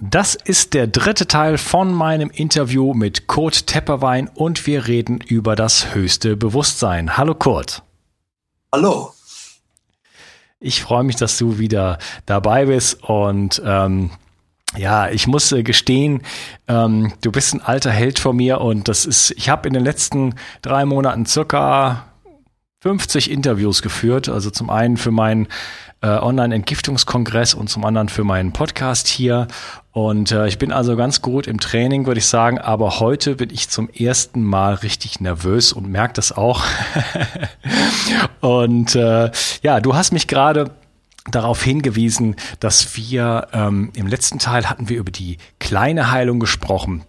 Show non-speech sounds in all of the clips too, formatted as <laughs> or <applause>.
Das ist der dritte Teil von meinem Interview mit Kurt Tepperwein und wir reden über das höchste Bewusstsein. Hallo Kurt. Hallo. Ich freue mich, dass du wieder dabei bist und ähm, ja, ich muss äh, gestehen, ähm, du bist ein alter Held von mir und das ist, ich habe in den letzten drei Monaten circa 50 Interviews geführt. Also zum einen für meinen äh, Online-Entgiftungskongress und zum anderen für meinen Podcast hier. Und äh, ich bin also ganz gut im Training, würde ich sagen. Aber heute bin ich zum ersten Mal richtig nervös und merke das auch. <laughs> und äh, ja, du hast mich gerade darauf hingewiesen, dass wir ähm, im letzten Teil hatten wir über die kleine Heilung gesprochen.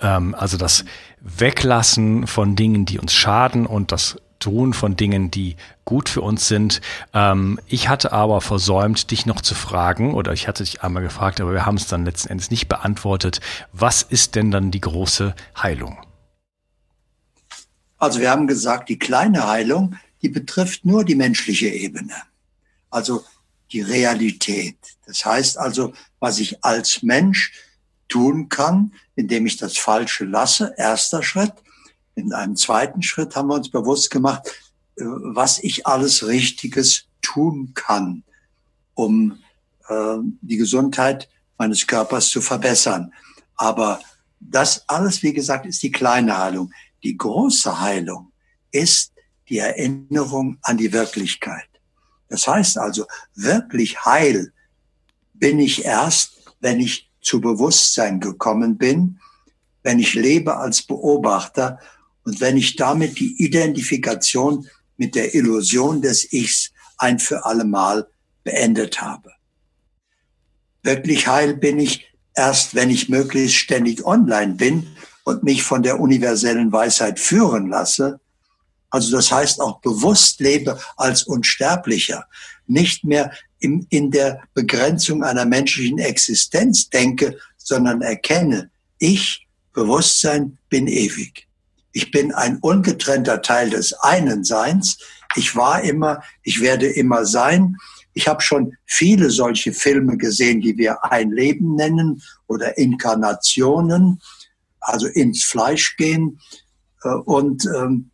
Ähm, also das Weglassen von Dingen, die uns schaden und das Tun von Dingen, die gut für uns sind. Ähm, ich hatte aber versäumt, dich noch zu fragen, oder ich hatte dich einmal gefragt, aber wir haben es dann letzten Endes nicht beantwortet. Was ist denn dann die große Heilung? Also wir haben gesagt, die kleine Heilung, die betrifft nur die menschliche Ebene. Also die Realität. Das heißt also, was ich als Mensch tun kann, indem ich das Falsche lasse, erster Schritt. In einem zweiten Schritt haben wir uns bewusst gemacht, äh, was ich alles Richtiges tun kann, um äh, die Gesundheit meines Körpers zu verbessern. Aber das alles, wie gesagt, ist die kleine Heilung. Die große Heilung ist die Erinnerung an die Wirklichkeit. Das heißt also, wirklich heil bin ich erst, wenn ich zu Bewusstsein gekommen bin, wenn ich lebe als Beobachter und wenn ich damit die Identifikation mit der Illusion des Ichs ein für alle Mal beendet habe. Wirklich heil bin ich erst, wenn ich möglichst ständig online bin und mich von der universellen Weisheit führen lasse. Also das heißt auch bewusst lebe als Unsterblicher, nicht mehr in, in der Begrenzung einer menschlichen Existenz denke, sondern erkenne, ich, Bewusstsein, bin ewig. Ich bin ein ungetrennter Teil des einen Seins. Ich war immer, ich werde immer sein. Ich habe schon viele solche Filme gesehen, die wir ein Leben nennen oder Inkarnationen, also ins Fleisch gehen. Äh, und ähm,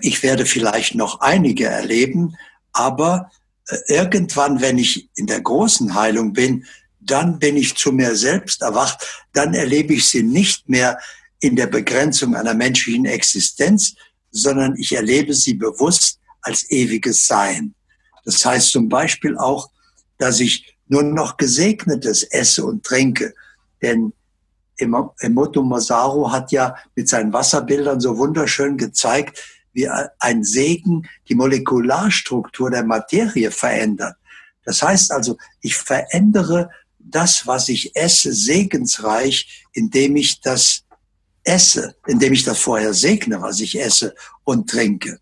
ich werde vielleicht noch einige erleben, aber äh, irgendwann, wenn ich in der großen Heilung bin, dann bin ich zu mir selbst erwacht, dann erlebe ich sie nicht mehr in der Begrenzung einer menschlichen Existenz, sondern ich erlebe sie bewusst als ewiges Sein. Das heißt zum Beispiel auch, dass ich nur noch Gesegnetes esse und trinke. Denn Emoto Masaru hat ja mit seinen Wasserbildern so wunderschön gezeigt, wie ein Segen die Molekularstruktur der Materie verändert. Das heißt also, ich verändere das, was ich esse, segensreich, indem ich das esse, indem ich das vorher segne, was ich esse und trinke.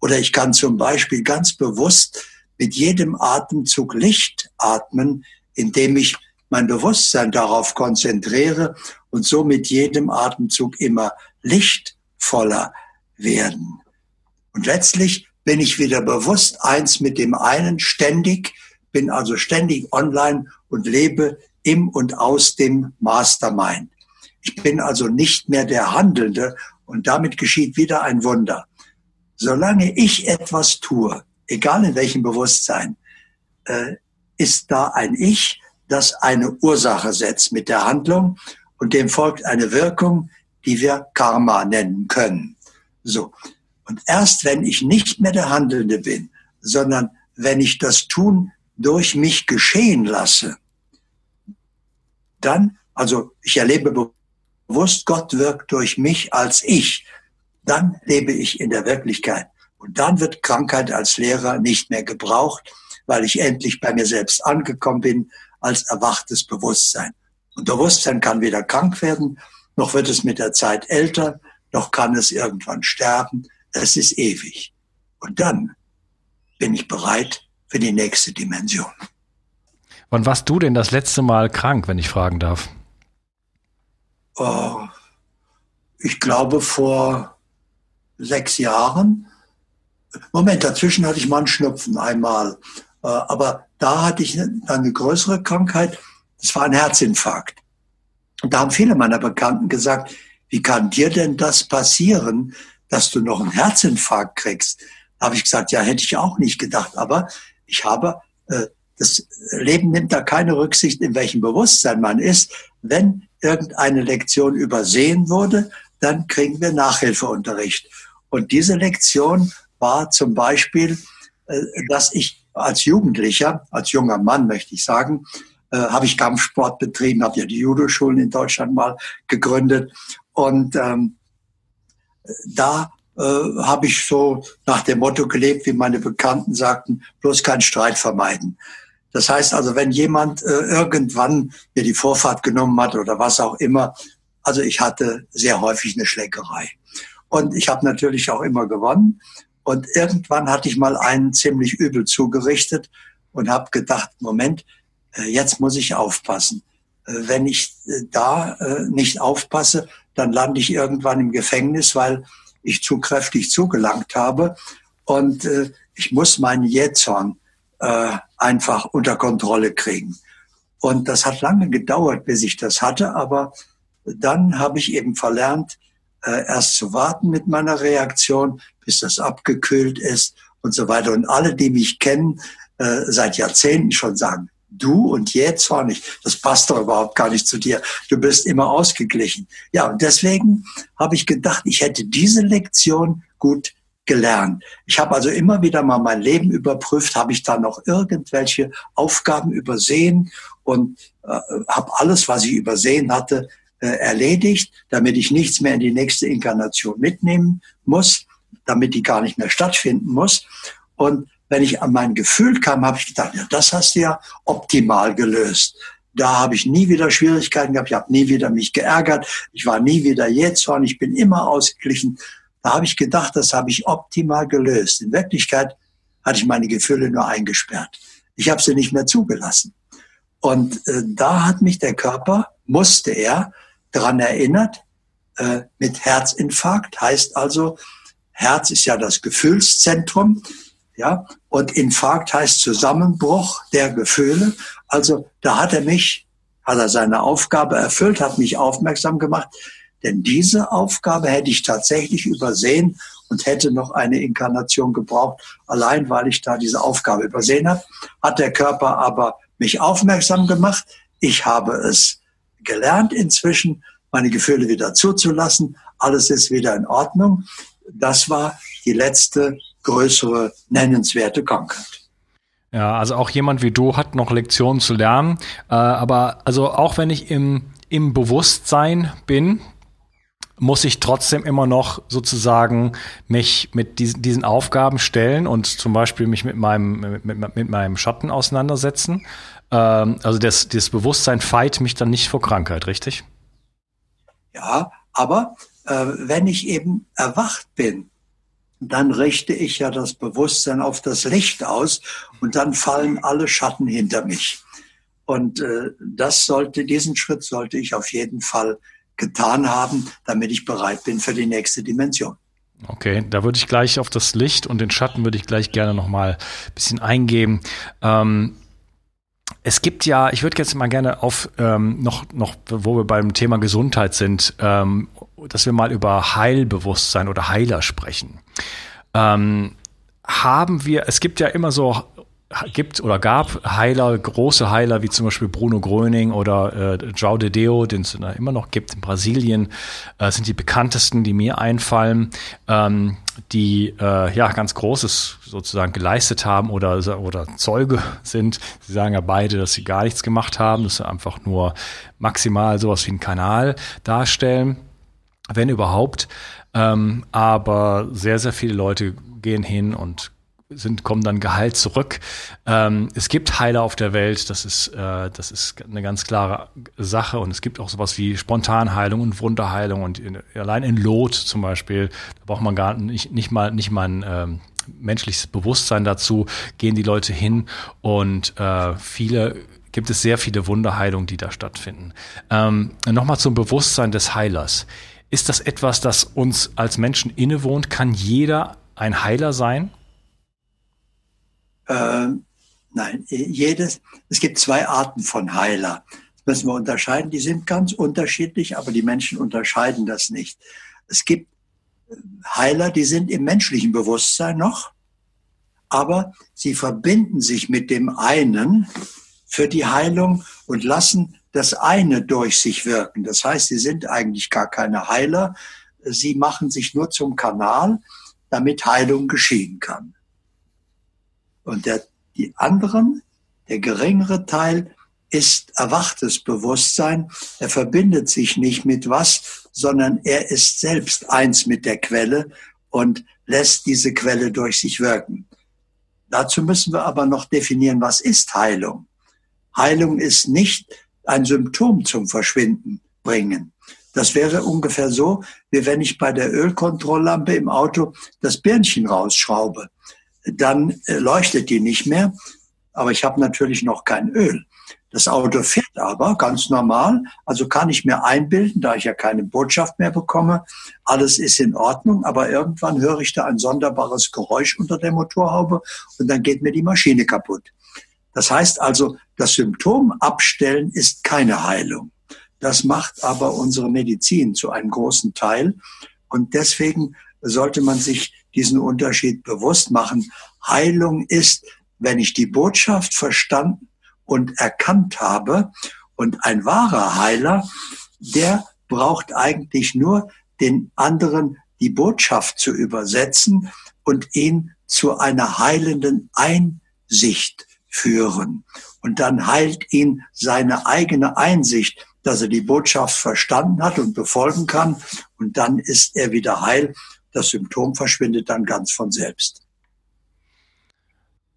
Oder ich kann zum Beispiel ganz bewusst mit jedem Atemzug Licht atmen, indem ich mein Bewusstsein darauf konzentriere und so mit jedem Atemzug immer lichtvoller werden. Und letztlich bin ich wieder bewusst eins mit dem einen ständig, bin also ständig online und lebe im und aus dem Mastermind. Ich bin also nicht mehr der Handelnde und damit geschieht wieder ein Wunder. Solange ich etwas tue, egal in welchem Bewusstsein, äh, ist da ein Ich, das eine Ursache setzt mit der Handlung und dem folgt eine Wirkung, die wir Karma nennen können. So. Und erst wenn ich nicht mehr der Handelnde bin, sondern wenn ich das Tun durch mich geschehen lasse, dann, also ich erlebe bewusst, Gott wirkt durch mich als ich, dann lebe ich in der Wirklichkeit. Und dann wird Krankheit als Lehrer nicht mehr gebraucht, weil ich endlich bei mir selbst angekommen bin als erwachtes Bewusstsein. Und Bewusstsein kann weder krank werden, noch wird es mit der Zeit älter, noch kann es irgendwann sterben. Es ist ewig. Und dann bin ich bereit für die nächste Dimension. Wann warst du denn das letzte Mal krank, wenn ich fragen darf? Oh, ich glaube vor sechs Jahren. Moment, dazwischen hatte ich mal einen Schnupfen einmal. Äh, aber da hatte ich eine größere Krankheit. Das war ein Herzinfarkt. Und da haben viele meiner Bekannten gesagt, wie kann dir denn das passieren, dass du noch einen Herzinfarkt kriegst? Da habe ich gesagt, ja, hätte ich auch nicht gedacht. Aber ich habe, äh, das Leben nimmt da keine Rücksicht, in welchem Bewusstsein man ist. Wenn irgendeine Lektion übersehen wurde, dann kriegen wir Nachhilfeunterricht. Und diese Lektion war zum Beispiel, äh, dass ich als Jugendlicher, als junger Mann möchte ich sagen, äh, habe ich Kampfsport betrieben, habe ja die Judo-Schulen in Deutschland mal gegründet. Und ähm, da äh, habe ich so nach dem Motto gelebt, wie meine Bekannten sagten, bloß keinen Streit vermeiden. Das heißt also, wenn jemand äh, irgendwann mir die Vorfahrt genommen hat oder was auch immer, also ich hatte sehr häufig eine Schlägerei. Und ich habe natürlich auch immer gewonnen. Und irgendwann hatte ich mal einen ziemlich übel zugerichtet und habe gedacht, Moment, äh, jetzt muss ich aufpassen. Äh, wenn ich äh, da nicht aufpasse, dann lande ich irgendwann im Gefängnis, weil ich zu kräftig zugelangt habe. Und ich muss meinen Jähzorn einfach unter Kontrolle kriegen. Und das hat lange gedauert, bis ich das hatte, aber dann habe ich eben verlernt, erst zu warten mit meiner Reaktion, bis das abgekühlt ist und so weiter. Und alle, die mich kennen, äh, seit Jahrzehnten schon sagen, du und jetzt nicht. Das passt doch überhaupt gar nicht zu dir. Du bist immer ausgeglichen. Ja, und deswegen habe ich gedacht, ich hätte diese Lektion gut gelernt. Ich habe also immer wieder mal mein Leben überprüft, habe ich da noch irgendwelche Aufgaben übersehen und äh, habe alles, was ich übersehen hatte, äh, erledigt, damit ich nichts mehr in die nächste Inkarnation mitnehmen muss damit die gar nicht mehr stattfinden muss. Und wenn ich an mein Gefühl kam, habe ich gedacht, ja, das hast du ja optimal gelöst. Da habe ich nie wieder Schwierigkeiten gehabt, ich habe nie wieder mich geärgert, ich war nie wieder jähzorn, ich bin immer ausgeglichen. Da habe ich gedacht, das habe ich optimal gelöst. In Wirklichkeit hatte ich meine Gefühle nur eingesperrt. Ich habe sie nicht mehr zugelassen. Und äh, da hat mich der Körper, musste er, daran erinnert, äh, mit Herzinfarkt heißt also, Herz ist ja das Gefühlszentrum, ja, und Infarkt heißt Zusammenbruch der Gefühle. Also da hat er mich, hat er seine Aufgabe erfüllt, hat mich aufmerksam gemacht, denn diese Aufgabe hätte ich tatsächlich übersehen und hätte noch eine Inkarnation gebraucht, allein weil ich da diese Aufgabe übersehen habe. Hat der Körper aber mich aufmerksam gemacht. Ich habe es gelernt inzwischen, meine Gefühle wieder zuzulassen. Alles ist wieder in Ordnung das war die letzte größere nennenswerte Krankheit. Ja, also auch jemand wie du hat noch Lektionen zu lernen. Äh, aber also auch wenn ich im, im Bewusstsein bin, muss ich trotzdem immer noch sozusagen mich mit diesen, diesen Aufgaben stellen und zum Beispiel mich mit meinem, mit, mit, meinem Schatten auseinandersetzen. ähm, also das, das Bewusstsein feit mich dann nicht vor Krankheit, richtig? Ja, aber äh, wenn ich eben erwacht bin, dann richte ich ja das Bewusstsein auf das Licht aus und dann fallen alle Schatten hinter mich. Und äh, das sollte, diesen Schritt sollte ich auf jeden Fall getan haben, damit ich bereit bin für die nächste Dimension. Okay, da würde ich gleich auf das Licht und den Schatten würde ich gleich gerne nochmal ein bisschen eingehen. Ähm, es gibt ja, ich würde jetzt mal gerne auf ähm, noch, noch, wo wir beim Thema Gesundheit sind, ähm, dass wir mal über Heilbewusstsein oder Heiler sprechen. Ähm, haben wir, es gibt ja immer so gibt oder gab Heiler, große Heiler wie zum Beispiel Bruno Gröning oder äh, João de Deo, den es immer noch gibt in Brasilien, äh, sind die bekanntesten, die mir einfallen, ähm, die äh, ja ganz Großes sozusagen geleistet haben oder oder Zeuge sind. Sie sagen ja beide, dass sie gar nichts gemacht haben, dass sie einfach nur maximal sowas wie einen Kanal darstellen, wenn überhaupt. Ähm, aber sehr sehr viele Leute gehen hin und sind, kommen dann geheilt zurück. Ähm, es gibt Heiler auf der Welt, das ist, äh, das ist eine ganz klare Sache. Und es gibt auch sowas wie Spontanheilung und Wunderheilung. Und in, allein in Lot zum Beispiel, da braucht man gar nicht, nicht mal, nicht mal ein ähm, menschliches Bewusstsein dazu, gehen die Leute hin und äh, viele gibt es sehr viele Wunderheilungen, die da stattfinden. Ähm, Nochmal zum Bewusstsein des Heilers. Ist das etwas, das uns als Menschen innewohnt? Kann jeder ein Heiler sein? Äh, nein, jedes, es gibt zwei Arten von Heiler. Das müssen wir unterscheiden. Die sind ganz unterschiedlich, aber die Menschen unterscheiden das nicht. Es gibt äh, Heiler, die sind im menschlichen Bewusstsein noch, aber sie verbinden sich mit dem einen für die Heilung und lassen das eine durch sich wirken. Das heißt, sie sind eigentlich gar keine Heiler. Sie machen sich nur zum Kanal, damit Heilung geschehen kann. Und der, die anderen, der geringere Teil, ist erwachtes Bewusstsein. Er verbindet sich nicht mit was, sondern er ist selbst eins mit der Quelle und lässt diese Quelle durch sich wirken. Dazu müssen wir aber noch definieren, was ist Heilung? Heilung ist nicht ein Symptom zum Verschwinden bringen. Das wäre ungefähr so, wie wenn ich bei der Ölkontrolllampe im Auto das Birnchen rausschraube dann äh, leuchtet die nicht mehr. Aber ich habe natürlich noch kein Öl. Das Auto fährt aber ganz normal, also kann ich mir einbilden, da ich ja keine Botschaft mehr bekomme, alles ist in Ordnung, aber irgendwann höre ich da ein sonderbares Geräusch unter der Motorhaube und dann geht mir die Maschine kaputt. Das heißt also, das Symptom abstellen ist keine Heilung. Das macht aber unsere Medizin zu einem großen Teil und deswegen sollte man sich diesen Unterschied bewusst machen. Heilung ist, wenn ich die Botschaft verstanden und erkannt habe. Und ein wahrer Heiler, der braucht eigentlich nur den anderen die Botschaft zu übersetzen und ihn zu einer heilenden Einsicht führen. Und dann heilt ihn seine eigene Einsicht, dass er die Botschaft verstanden hat und befolgen kann. Und dann ist er wieder heil das Symptom verschwindet dann ganz von selbst.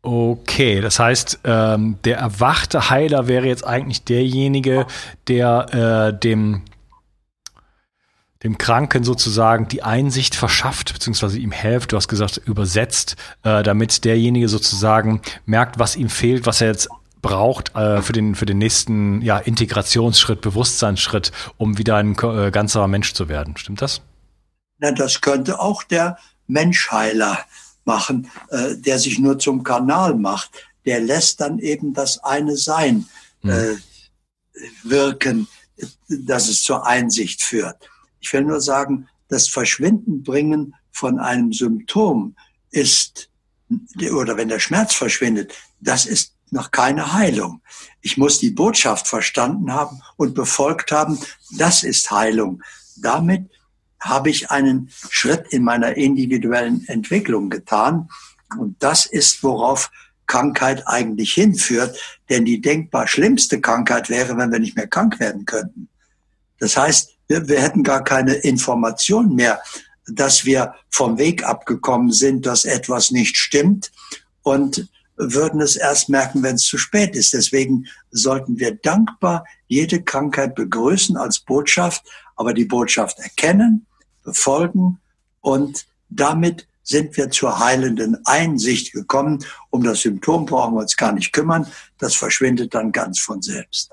Okay, das heißt, ähm, der erwachte Heiler wäre jetzt eigentlich derjenige, der äh, dem, dem Kranken sozusagen die Einsicht verschafft, beziehungsweise ihm hilft, du hast gesagt, übersetzt, äh, damit derjenige sozusagen merkt, was ihm fehlt, was er jetzt braucht äh, für, den, für den nächsten ja, Integrationsschritt, Bewusstseinsschritt, um wieder ein äh, ganzer Mensch zu werden. Stimmt das? Na, das könnte auch der Menschheiler machen, äh, der sich nur zum Kanal macht. Der lässt dann eben das eine Sein äh, wirken, dass es zur Einsicht führt. Ich will nur sagen, das Verschwindenbringen von einem Symptom ist, oder wenn der Schmerz verschwindet, das ist noch keine Heilung. Ich muss die Botschaft verstanden haben und befolgt haben, das ist Heilung. Damit habe ich einen Schritt in meiner individuellen Entwicklung getan. Und das ist, worauf Krankheit eigentlich hinführt. Denn die denkbar schlimmste Krankheit wäre, wenn wir nicht mehr krank werden könnten. Das heißt, wir, wir hätten gar keine Information mehr, dass wir vom Weg abgekommen sind, dass etwas nicht stimmt und würden es erst merken, wenn es zu spät ist. Deswegen sollten wir dankbar jede Krankheit begrüßen als Botschaft, aber die Botschaft erkennen, befolgen und damit sind wir zur heilenden Einsicht gekommen. Um das Symptom brauchen wir uns gar nicht kümmern. Das verschwindet dann ganz von selbst.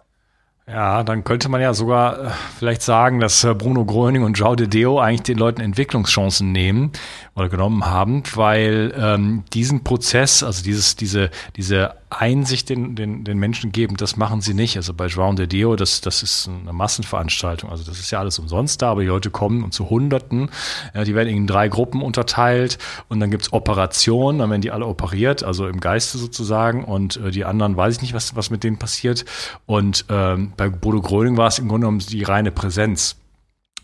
Ja, dann könnte man ja sogar äh, vielleicht sagen, dass äh, Bruno Gröning und João de Deo eigentlich den Leuten Entwicklungschancen nehmen oder genommen haben, weil ähm, diesen Prozess, also dieses, diese, diese Einsicht den, den, den Menschen geben, das machen sie nicht. Also bei João de Deo, das, das ist eine Massenveranstaltung. Also das ist ja alles umsonst da, aber die Leute kommen und zu Hunderten. Ja, die werden in drei Gruppen unterteilt und dann gibt's Operationen, dann werden die alle operiert, also im Geiste sozusagen. Und äh, die anderen weiß ich nicht, was, was mit denen passiert. Und ähm, bei Bodo Gröning war es im Grunde genommen die reine Präsenz.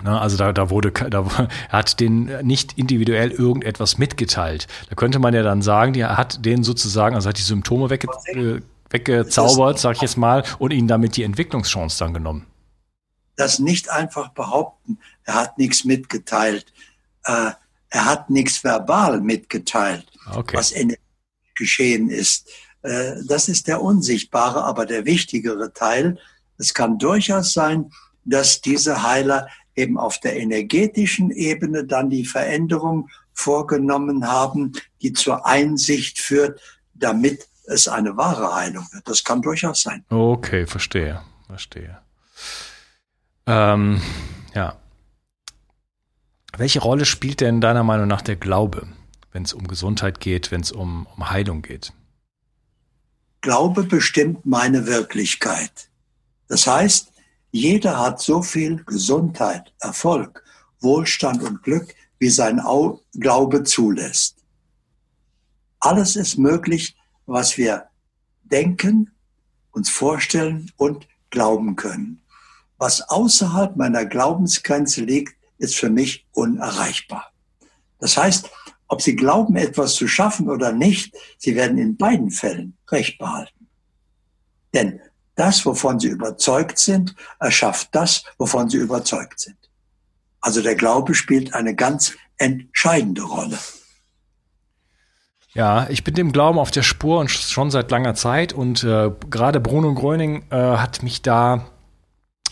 Ne, also da, da wurde, da <laughs> hat den nicht individuell irgendetwas mitgeteilt. Da könnte man ja dann sagen, die hat den sozusagen, also hat die Symptome wegge, weggezaubert, sag ich jetzt mal, und ihnen damit die Entwicklungschance dann genommen. Das nicht einfach behaupten, er hat nichts mitgeteilt. Äh, er hat nichts verbal mitgeteilt, okay. was in geschehen ist. Äh, das ist der unsichtbare, aber der wichtigere Teil. Es kann durchaus sein, dass diese Heiler eben auf der energetischen Ebene dann die Veränderung vorgenommen haben, die zur Einsicht führt, damit es eine wahre Heilung wird. Das kann durchaus sein. Okay, verstehe, verstehe. Ähm, ja. Welche Rolle spielt denn deiner Meinung nach der Glaube, wenn es um Gesundheit geht, wenn es um, um Heilung geht? Glaube bestimmt meine Wirklichkeit. Das heißt, jeder hat so viel Gesundheit, Erfolg, Wohlstand und Glück, wie sein Glaube zulässt. Alles ist möglich, was wir denken, uns vorstellen und glauben können. Was außerhalb meiner Glaubensgrenze liegt, ist für mich unerreichbar. Das heißt, ob Sie glauben, etwas zu schaffen oder nicht, Sie werden in beiden Fällen Recht behalten. Denn das, wovon sie überzeugt sind, erschafft das, wovon sie überzeugt sind. Also der Glaube spielt eine ganz entscheidende Rolle. Ja, ich bin dem Glauben auf der Spur und schon seit langer Zeit und äh, gerade Bruno Gröning äh, hat mich da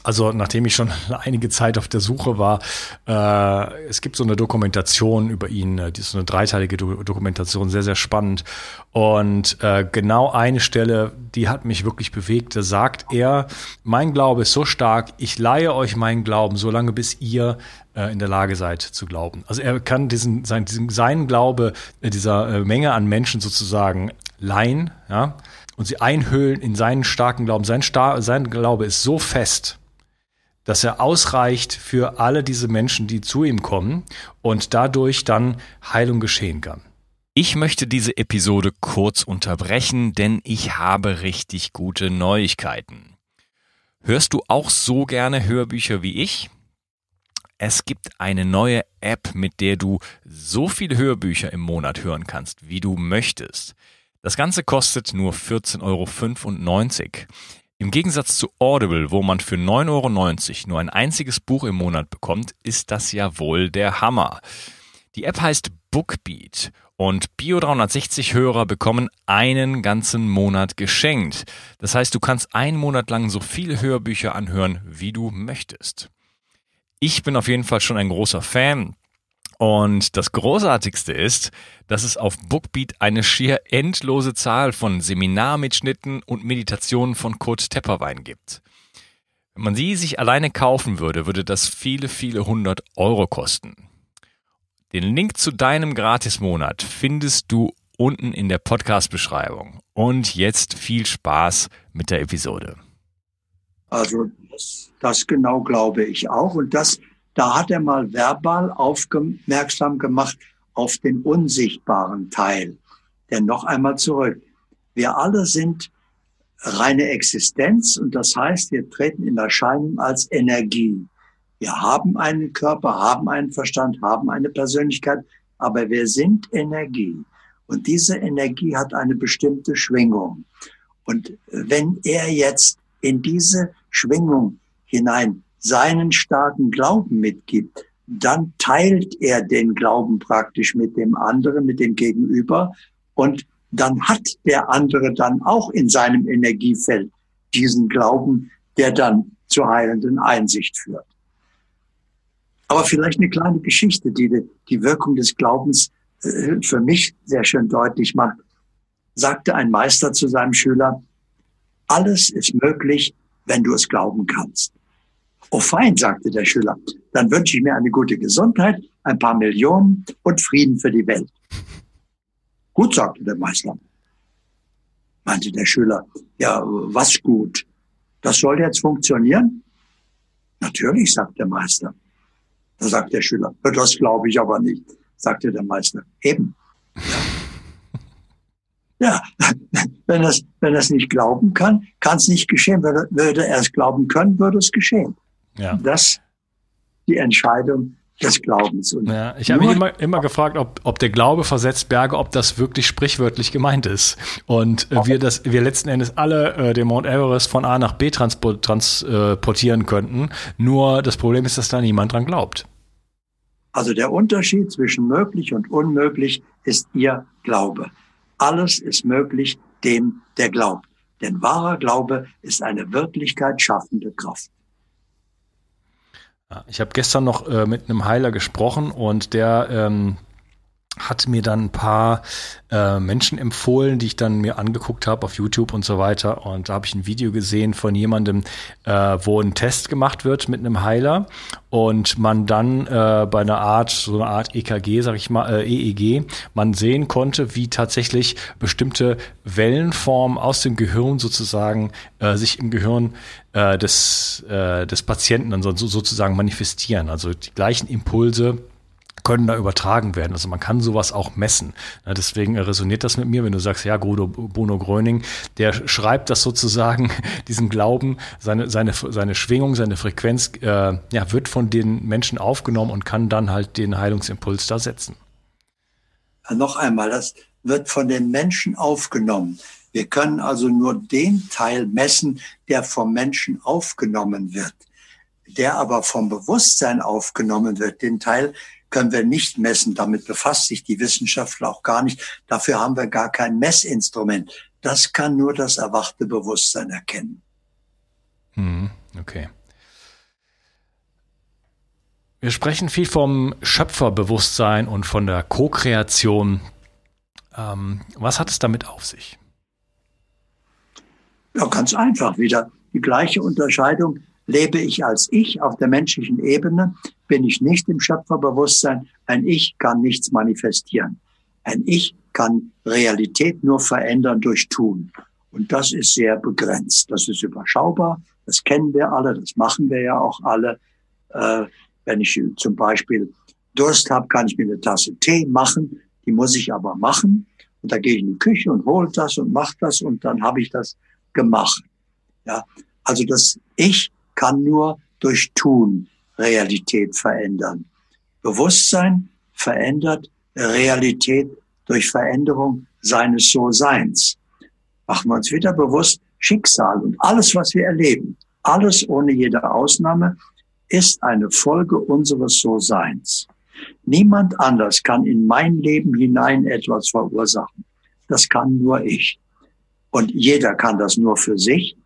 also nachdem ich schon <laughs> einige Zeit auf der Suche war, äh, es gibt so eine Dokumentation über ihn, äh, die ist so eine dreiteilige Do Dokumentation, sehr, sehr spannend. Und äh, genau eine Stelle, die hat mich wirklich bewegt. Da sagt er, mein Glaube ist so stark, ich leihe euch meinen Glauben, solange bis ihr äh, in der Lage seid zu glauben. Also er kann diesen, sein, diesen, seinen Glaube äh, dieser äh, Menge an Menschen sozusagen leihen, ja, und sie einhüllen in seinen starken Glauben. Sein, Star sein Glaube ist so fest, dass er ausreicht für alle diese Menschen, die zu ihm kommen und dadurch dann Heilung geschehen kann. Ich möchte diese Episode kurz unterbrechen, denn ich habe richtig gute Neuigkeiten. Hörst du auch so gerne Hörbücher wie ich? Es gibt eine neue App, mit der du so viele Hörbücher im Monat hören kannst, wie du möchtest. Das Ganze kostet nur 14,95 Euro. Im Gegensatz zu Audible, wo man für 9,90 Euro nur ein einziges Buch im Monat bekommt, ist das ja wohl der Hammer. Die App heißt Bookbeat und Bio360-Hörer bekommen einen ganzen Monat geschenkt. Das heißt, du kannst einen Monat lang so viele Hörbücher anhören, wie du möchtest. Ich bin auf jeden Fall schon ein großer Fan. Und das Großartigste ist, dass es auf Bookbeat eine schier endlose Zahl von Seminarmitschnitten und Meditationen von Kurt Tepperwein gibt. Wenn man sie sich alleine kaufen würde, würde das viele, viele hundert Euro kosten. Den Link zu deinem Gratismonat findest du unten in der Podcast-Beschreibung. Und jetzt viel Spaß mit der Episode. Also das, genau glaube ich auch. Und das da hat er mal verbal aufmerksam gemacht auf den unsichtbaren Teil. Denn noch einmal zurück. Wir alle sind reine Existenz und das heißt, wir treten in Erscheinung als Energie. Wir haben einen Körper, haben einen Verstand, haben eine Persönlichkeit, aber wir sind Energie. Und diese Energie hat eine bestimmte Schwingung. Und wenn er jetzt in diese Schwingung hinein seinen starken Glauben mitgibt, dann teilt er den Glauben praktisch mit dem anderen, mit dem Gegenüber und dann hat der andere dann auch in seinem Energiefeld diesen Glauben, der dann zur heilenden Einsicht führt. Aber vielleicht eine kleine Geschichte, die die Wirkung des Glaubens äh, für mich sehr schön deutlich macht. Sagte ein Meister zu seinem Schüler, alles ist möglich, wenn du es glauben kannst. Oh fein, sagte der Schüler, dann wünsche ich mir eine gute Gesundheit, ein paar Millionen und Frieden für die Welt. Gut, sagte der Meister. Meinte der Schüler, ja, was gut? Das soll jetzt funktionieren? Natürlich, sagt der Meister. Da sagt der Schüler, das glaube ich aber nicht, sagte der Meister. Eben. Ja, <laughs> wenn er es wenn nicht glauben kann, kann es nicht geschehen. Würde er es glauben können, würde es geschehen. Ja. Das die Entscheidung des Glaubens. Und ja, ich habe mich immer, immer gefragt, ob, ob der Glaube versetzt Berge, ob das wirklich sprichwörtlich gemeint ist. Und äh, wir das, wir letzten Endes alle äh, den Mount Everest von A nach B transport, transportieren könnten. Nur das Problem ist, dass da niemand dran glaubt. Also der Unterschied zwischen möglich und unmöglich ist ihr Glaube. Alles ist möglich dem, der glaubt. Denn wahrer Glaube ist eine Wirklichkeit schaffende Kraft. Ich habe gestern noch äh, mit einem Heiler gesprochen und der ähm, hat mir dann ein paar äh, Menschen empfohlen, die ich dann mir angeguckt habe auf YouTube und so weiter. Und da habe ich ein Video gesehen von jemandem, äh, wo ein Test gemacht wird mit einem Heiler und man dann äh, bei einer Art, so eine Art EKG, sag ich mal, äh, EEG, man sehen konnte, wie tatsächlich bestimmte Wellenformen aus dem Gehirn sozusagen äh, sich im Gehirn äh, des, äh, des Patienten dann so, sozusagen manifestieren. Also die gleichen Impulse können da übertragen werden. Also man kann sowas auch messen. Deswegen resoniert das mit mir, wenn du sagst, ja, Bruno, Bruno Gröning, der schreibt das sozusagen, <laughs> diesen Glauben, seine, seine, seine Schwingung, seine Frequenz, äh, ja, wird von den Menschen aufgenommen und kann dann halt den Heilungsimpuls da setzen. Noch einmal, das wird von den Menschen aufgenommen. Wir können also nur den Teil messen, der vom Menschen aufgenommen wird. Der aber vom Bewusstsein aufgenommen wird, den Teil können wir nicht messen. Damit befasst sich die Wissenschaft auch gar nicht. Dafür haben wir gar kein Messinstrument. Das kann nur das erwachte Bewusstsein erkennen. Hm, okay. Wir sprechen viel vom Schöpferbewusstsein und von der Co-Kreation. Ähm, was hat es damit auf sich? Ja, ganz einfach wieder. Die gleiche Unterscheidung Lebe ich als Ich auf der menschlichen Ebene, bin ich nicht im Schöpferbewusstsein. Ein Ich kann nichts manifestieren. Ein Ich kann Realität nur verändern durch Tun. Und das ist sehr begrenzt. Das ist überschaubar. Das kennen wir alle. Das machen wir ja auch alle. Äh, wenn ich zum Beispiel Durst habe, kann ich mir eine Tasse Tee machen. Die muss ich aber machen. Und da gehe ich in die Küche und hole das und mache das und dann habe ich das gemacht. Ja, also das Ich kann nur durch Tun Realität verändern. Bewusstsein verändert Realität durch Veränderung seines So-Seins. Machen wir uns wieder bewusst, Schicksal und alles, was wir erleben, alles ohne jede Ausnahme, ist eine Folge unseres So-Seins. Niemand anders kann in mein Leben hinein etwas verursachen. Das kann nur ich. Und jeder kann das nur für sich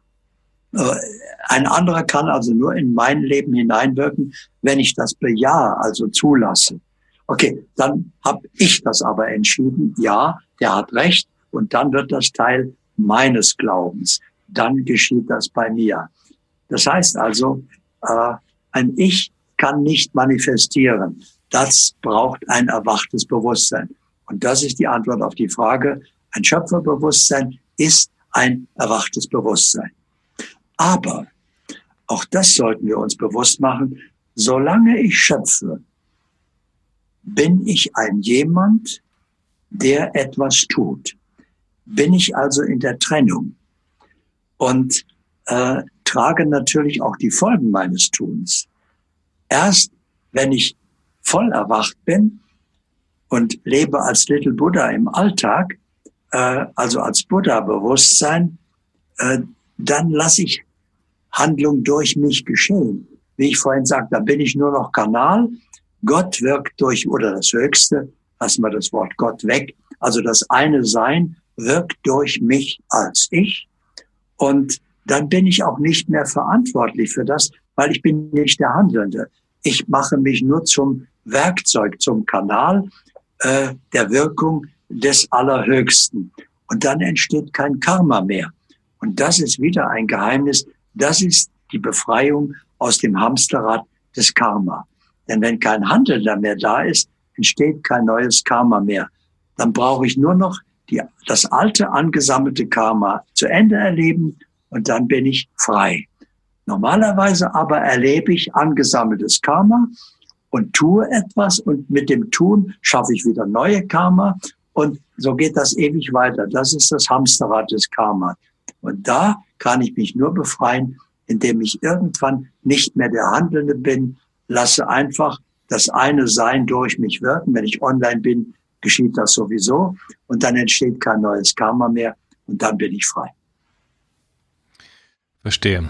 ein anderer kann also nur in mein Leben hineinwirken, wenn ich das bejahe, also zulasse. Okay, dann habe ich das aber entschieden. Ja, der hat recht. Und dann wird das Teil meines Glaubens. Dann geschieht das bei mir. Das heißt also, äh, ein Ich kann nicht manifestieren. Das braucht ein erwachtes Bewusstsein. Und das ist die Antwort auf die Frage, ein Schöpferbewusstsein ist ein erwachtes Bewusstsein. Aber, auch das sollten wir uns bewusst machen, solange ich schöpfe, bin ich ein jemand, der etwas tut. Bin ich also in der Trennung und äh, trage natürlich auch die Folgen meines Tuns. Erst wenn ich voll erwacht bin und lebe als Little Buddha im Alltag, äh, also als Buddha-Bewusstsein, äh, dann lasse ich Handlung durch mich geschehen. Wie ich vorhin sagte, da bin ich nur noch Kanal. Gott wirkt durch, oder das Höchste, lassen wir das Wort Gott weg. Also das eine Sein wirkt durch mich als ich. Und dann bin ich auch nicht mehr verantwortlich für das, weil ich bin nicht der Handelnde. Ich mache mich nur zum Werkzeug, zum Kanal äh, der Wirkung des Allerhöchsten. Und dann entsteht kein Karma mehr. Und das ist wieder ein Geheimnis. Das ist die Befreiung aus dem Hamsterrad des Karma. Denn wenn kein Handelnder mehr da ist, entsteht kein neues Karma mehr. Dann brauche ich nur noch die, das alte angesammelte Karma zu Ende erleben und dann bin ich frei. Normalerweise aber erlebe ich angesammeltes Karma und tue etwas und mit dem Tun schaffe ich wieder neue Karma und so geht das ewig weiter. Das ist das Hamsterrad des Karma. Und da kann ich mich nur befreien, indem ich irgendwann nicht mehr der Handelnde bin, lasse einfach das eine Sein durch mich wirken. Wenn ich online bin, geschieht das sowieso und dann entsteht kein neues Karma mehr und dann bin ich frei. Verstehe.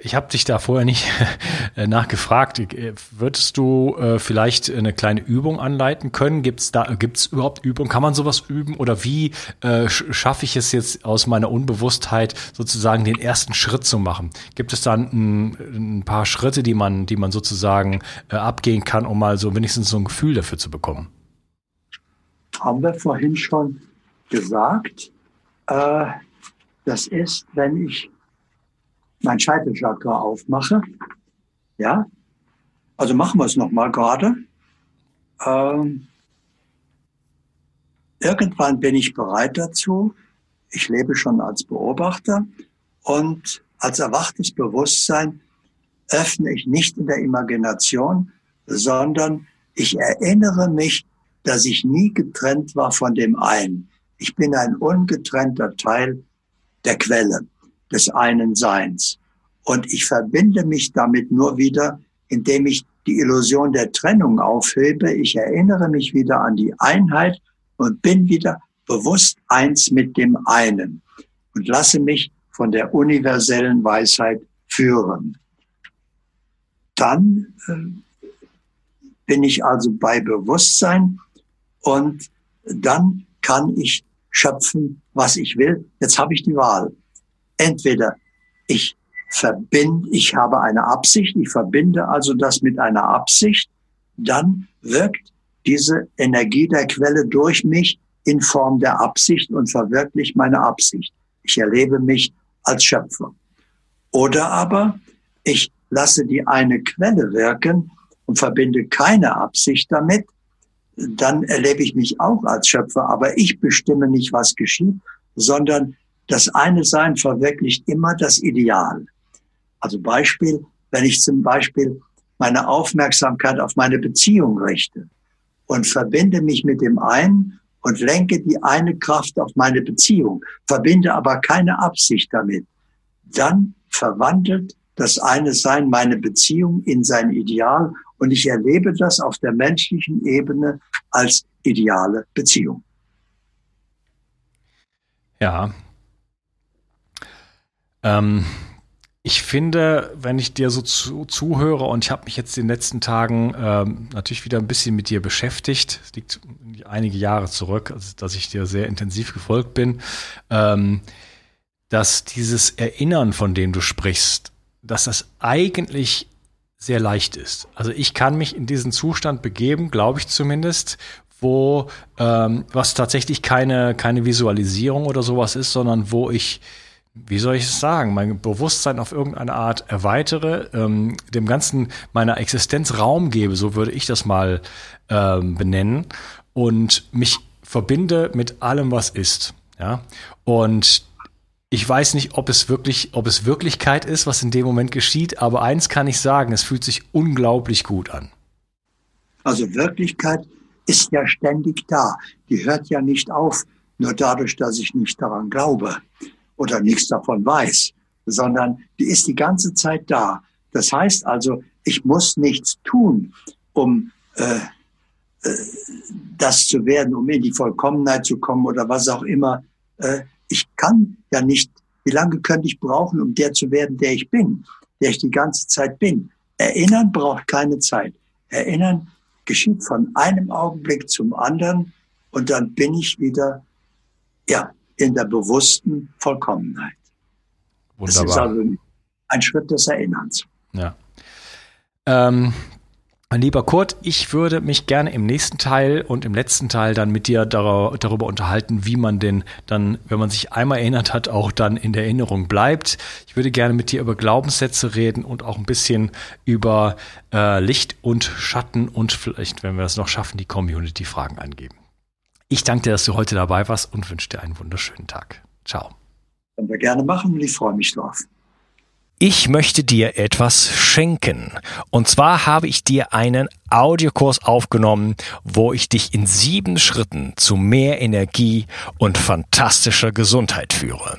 Ich habe dich da vorher nicht <laughs> äh, nachgefragt. Äh, würdest du äh, vielleicht eine kleine Übung anleiten können? Gibt es da gibt's überhaupt Übung? Kann man sowas üben? Oder wie äh, schaffe ich es jetzt aus meiner Unbewusstheit sozusagen den ersten Schritt zu machen? Gibt es da ein, ein paar Schritte, die man, die man sozusagen äh, abgehen kann, um mal so wenigstens so ein Gefühl dafür zu bekommen? Haben wir vorhin schon gesagt. Äh, das ist, wenn ich mein Scheitelchakra aufmache. Ja, also machen wir es nochmal gerade. Ähm, irgendwann bin ich bereit dazu. Ich lebe schon als Beobachter und als erwachtes Bewusstsein öffne ich nicht in der Imagination, sondern ich erinnere mich, dass ich nie getrennt war von dem einen. Ich bin ein ungetrennter Teil der Quelle des einen Seins. Und ich verbinde mich damit nur wieder, indem ich die Illusion der Trennung aufhebe. Ich erinnere mich wieder an die Einheit und bin wieder bewusst eins mit dem einen und lasse mich von der universellen Weisheit führen. Dann äh, bin ich also bei Bewusstsein und dann kann ich schöpfen, was ich will. Jetzt habe ich die Wahl. Entweder ich verbinde, ich habe eine Absicht, ich verbinde also das mit einer Absicht, dann wirkt diese Energie der Quelle durch mich in Form der Absicht und verwirklicht meine Absicht. Ich erlebe mich als Schöpfer. Oder aber ich lasse die eine Quelle wirken und verbinde keine Absicht damit, dann erlebe ich mich auch als Schöpfer, aber ich bestimme nicht, was geschieht, sondern das eine Sein verwirklicht immer das Ideal. Also Beispiel, wenn ich zum Beispiel meine Aufmerksamkeit auf meine Beziehung richte und verbinde mich mit dem einen und lenke die eine Kraft auf meine Beziehung, verbinde aber keine Absicht damit, dann verwandelt das eine Sein meine Beziehung in sein Ideal und ich erlebe das auf der menschlichen Ebene als ideale Beziehung. Ja, ähm, ich finde, wenn ich dir so zu, zuhöre und ich habe mich jetzt in den letzten Tagen ähm, natürlich wieder ein bisschen mit dir beschäftigt, es liegt einige Jahre zurück, also, dass ich dir sehr intensiv gefolgt bin, ähm, dass dieses Erinnern, von dem du sprichst, dass das eigentlich sehr leicht ist. Also ich kann mich in diesen Zustand begeben, glaube ich zumindest, wo ähm, was tatsächlich keine keine Visualisierung oder sowas ist, sondern wo ich wie soll ich es sagen, mein Bewusstsein auf irgendeine Art erweitere, ähm, dem Ganzen meiner Existenz Raum gebe, so würde ich das mal ähm, benennen, und mich verbinde mit allem, was ist. Ja? Und ich weiß nicht, ob es wirklich, ob es Wirklichkeit ist, was in dem Moment geschieht, aber eins kann ich sagen, es fühlt sich unglaublich gut an. Also Wirklichkeit ist ja ständig da. Die hört ja nicht auf, nur dadurch, dass ich nicht daran glaube oder nichts davon weiß, sondern die ist die ganze Zeit da. Das heißt also, ich muss nichts tun, um äh, äh, das zu werden, um in die Vollkommenheit zu kommen oder was auch immer. Äh, ich kann ja nicht, wie lange könnte ich brauchen, um der zu werden, der ich bin, der ich die ganze Zeit bin. Erinnern braucht keine Zeit. Erinnern geschieht von einem Augenblick zum anderen und dann bin ich wieder Ja, in der bewussten Vollkommenheit. Wunderbar. Das ist also ein Schritt des Erinnerns. Ja. Ähm, Lieber Kurt, ich würde mich gerne im nächsten Teil und im letzten Teil dann mit dir darüber unterhalten, wie man denn dann, wenn man sich einmal erinnert hat, auch dann in der Erinnerung bleibt. Ich würde gerne mit dir über Glaubenssätze reden und auch ein bisschen über äh, Licht und Schatten und vielleicht, wenn wir es noch schaffen, die Community-Fragen angeben. Ich danke dir, dass du heute dabei warst und wünsche dir einen wunderschönen Tag. Ciao. Können wir gerne machen und ich freue mich drauf. Ich möchte dir etwas schenken. Und zwar habe ich dir einen Audiokurs aufgenommen, wo ich dich in sieben Schritten zu mehr Energie und fantastischer Gesundheit führe.